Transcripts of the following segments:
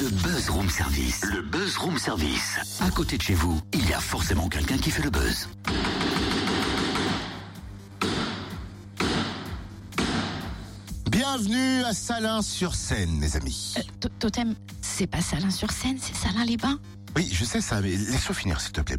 Le Buzz Room Service. Le Buzz Room Service. À côté de chez vous, il y a forcément quelqu'un qui fait le buzz. Bienvenue à Salins-sur-Seine, mes amis. Euh, to- Totem, c'est pas Salins-sur-Seine, c'est Salins-les-Bains. Oui, je sais ça, mais laisse-moi finir, s'il te plaît.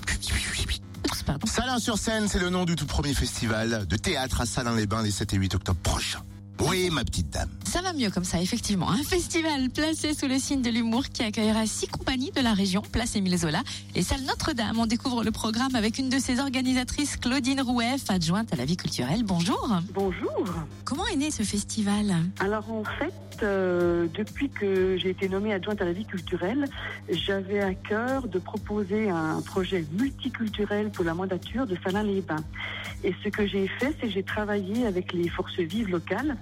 Salins-sur-Seine, c'est le nom du tout premier festival de théâtre à Salins-les-Bains les 7 et 8 octobre prochains. Oui, ma petite dame. Ça va mieux comme ça, effectivement. Un festival placé sous le signe de l'humour qui accueillera six compagnies de la région, Place Émile Zola et Salle Notre-Dame. On découvre le programme avec une de ses organisatrices, Claudine Roueff, adjointe à la vie culturelle. Bonjour. Bonjour. Comment est né ce festival? Alors en fait, euh, depuis que j'ai été nommée adjointe à la vie culturelle, j'avais à cœur de proposer un projet multiculturel pour la mandature de Salins-les-Bains. Et ce que j'ai fait, c'est que j'ai travaillé avec les forces vives locales.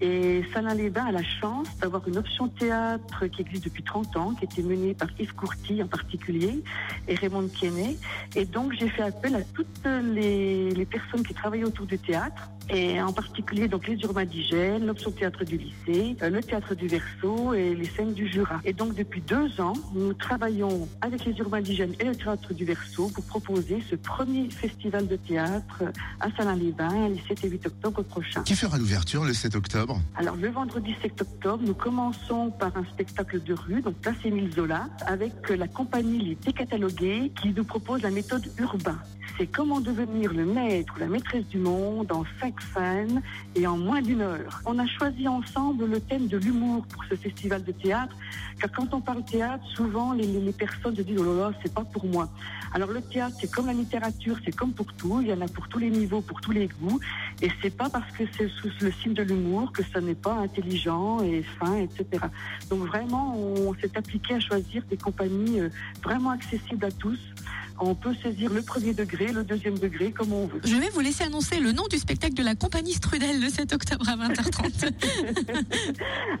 Et Salins-les-Bains a la chance d'avoir une option théâtre qui existe depuis 30 ans, qui été menée par Yves Courty en particulier et Raymond Kenney. Et donc j'ai fait appel à toutes les, les personnes qui travaillent autour du théâtre et en particulier donc les urbadigènes, l'option théâtre du lycée, euh, le théâtre du Verseau et les scènes du Jura. Et donc depuis deux ans, nous travaillons avec les urbadigènes et le théâtre du Verseau pour proposer ce premier festival de théâtre à Salins-les-Bains les 7 et 8 octobre prochains. Qui fera l'ouverture le 7 octobre? Alors le vendredi 7 octobre, nous commençons par un spectacle de rue, donc place Émile Zola, avec la compagnie Les Décatalogués qui nous propose la méthode urbain. C'est comment devenir le maître ou la maîtresse du monde en cinq scènes et en moins d'une heure. On a choisi ensemble le thème de l'humour pour ce festival de théâtre, car quand on parle théâtre, souvent les, les- personnes se disent oh là là, c'est pas pour moi. Alors le théâtre, c'est comme la littérature, c'est comme pour tout, il y en a pour tous les niveaux, pour tous les goûts, et c'est pas parce que c'est sous le signe de l'humour que ça n'est pas intelligent et fin, etc. Donc vraiment, on s'est appliqué à choisir des compagnies euh, vraiment accessibles à tous. On peut saisir le premier degré, le deuxième degré, comme on veut. Je vais vous laisser annoncer le nom du spectacle de la compagnie Strudel le 7 octobre à 20h30.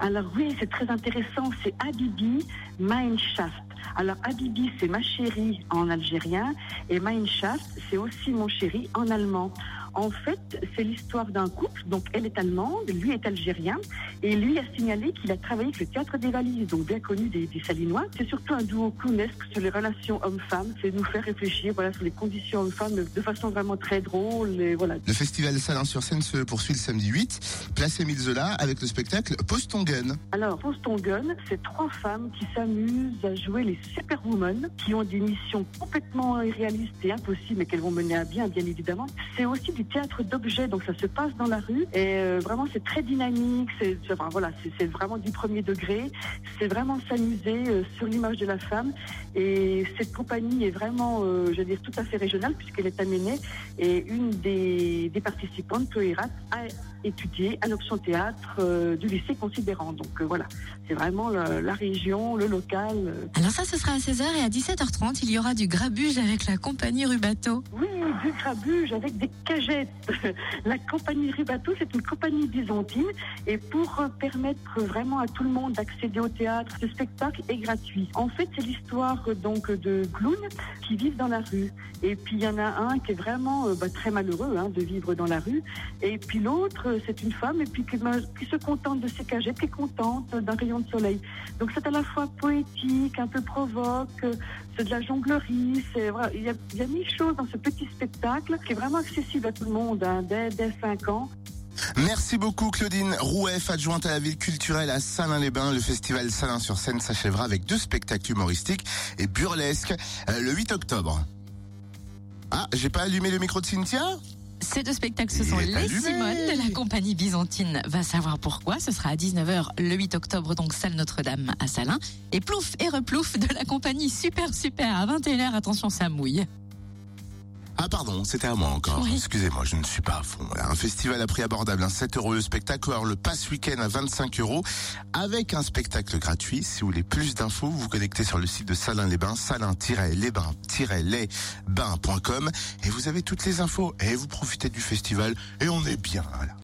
Alors oui, c'est très intéressant, c'est Habibi Mineshaft. Alors Habibi, c'est ma chérie en algérien et Mineshaft, c'est aussi mon chéri en allemand. En fait, c'est l'histoire d'un couple, donc elle est allemande, lui est algérien, et lui a signalé qu'il a travaillé avec le théâtre des valises, donc bien connu des, des Salinois. C'est surtout un duo clownesque sur les relations hommes-femmes, c'est nous faire réfléchir voilà, sur les conditions hommes-femmes de façon vraiment très drôle, et voilà. Le festival Salins-sur-Seine se poursuit le samedi 8, place Émile Zola avec le spectacle Pose ton gun. Alors, Pose ton gun, c'est trois femmes qui s'amusent à jouer les superwomen, qui ont des missions complètement irréalistes et impossibles, mais qu'elles vont mener à bien, bien évidemment. C'est aussi du théâtre d'objets, donc ça se passe dans la rue, et euh, vraiment c'est très dynamique, c'est c'est- enfin, voilà, c'est c'est vraiment du premier degré, c'est vraiment s'amuser euh, sur l'image de la femme, et cette compagnie est vraiment, euh, je veux dire, tout à fait régionale, puisqu'elle est amenée, et une des, des participantes, Chloé Rat, a étudié à l'option théâtre du lycée considérant. Donc voilà, c'est vraiment le- la région, le local. Alors ça, ce sera à 16h et à 17h30, il y aura du grabuge avec la compagnie Rubato. Oui, du grabuge avec des cagettes. La compagnie Ribato, c'est une compagnie byzantine et pour euh, permettre vraiment à tout le monde d'accéder au théâtre, ce spectacle est gratuit. En fait, c'est l'histoire euh, donc de clowns qui vivent dans la rue. Et puis il y en a un qui est vraiment euh, bah, très malheureux hein, de vivre dans la rue. Et puis l'autre, euh, c'est une femme et puis qui, bah, qui se contente de ses cagettes, qui est contente d'un rayon de soleil. Donc c'est à la fois poétique, un peu provoque, euh, c'est de la jonglerie, c'est il y a, y a mille choses dans ce petit spectacle qui est vraiment accessible à tout le monde hein, dès, dès 5 ans. Merci beaucoup Claudine Roueff, adjointe à la ville culturelle à Salins-les-Bains. Le festival Salins-sur-Seine s'achèvera avec deux spectacles humoristiques et burlesques euh, le 8 octobre. Ah, j'ai pas allumé le micro de Cynthia? Ces deux spectacles, ce sont Les allumé. Simones de la compagnie byzantine. Va savoir pourquoi. Ce sera à 19h le 8 octobre, donc salle Notre-Dame à Salins. Et Plouf et Replouf de la compagnie Super Super à 21h. Attention, ça mouille. Ah pardon, c'était à moi encore. Oui. Excusez-moi, je ne suis pas à fond. Un festival à prix abordable, un 7 euros le spectacle, alors le pass week-end à 25 euros, avec un spectacle gratuit. Si vous voulez plus d'infos, vous vous connectez sur le site de Salins-les-Bains, salins-les-bains-les-bains.com et vous avez toutes les infos. Et vous profitez du festival et on est bien.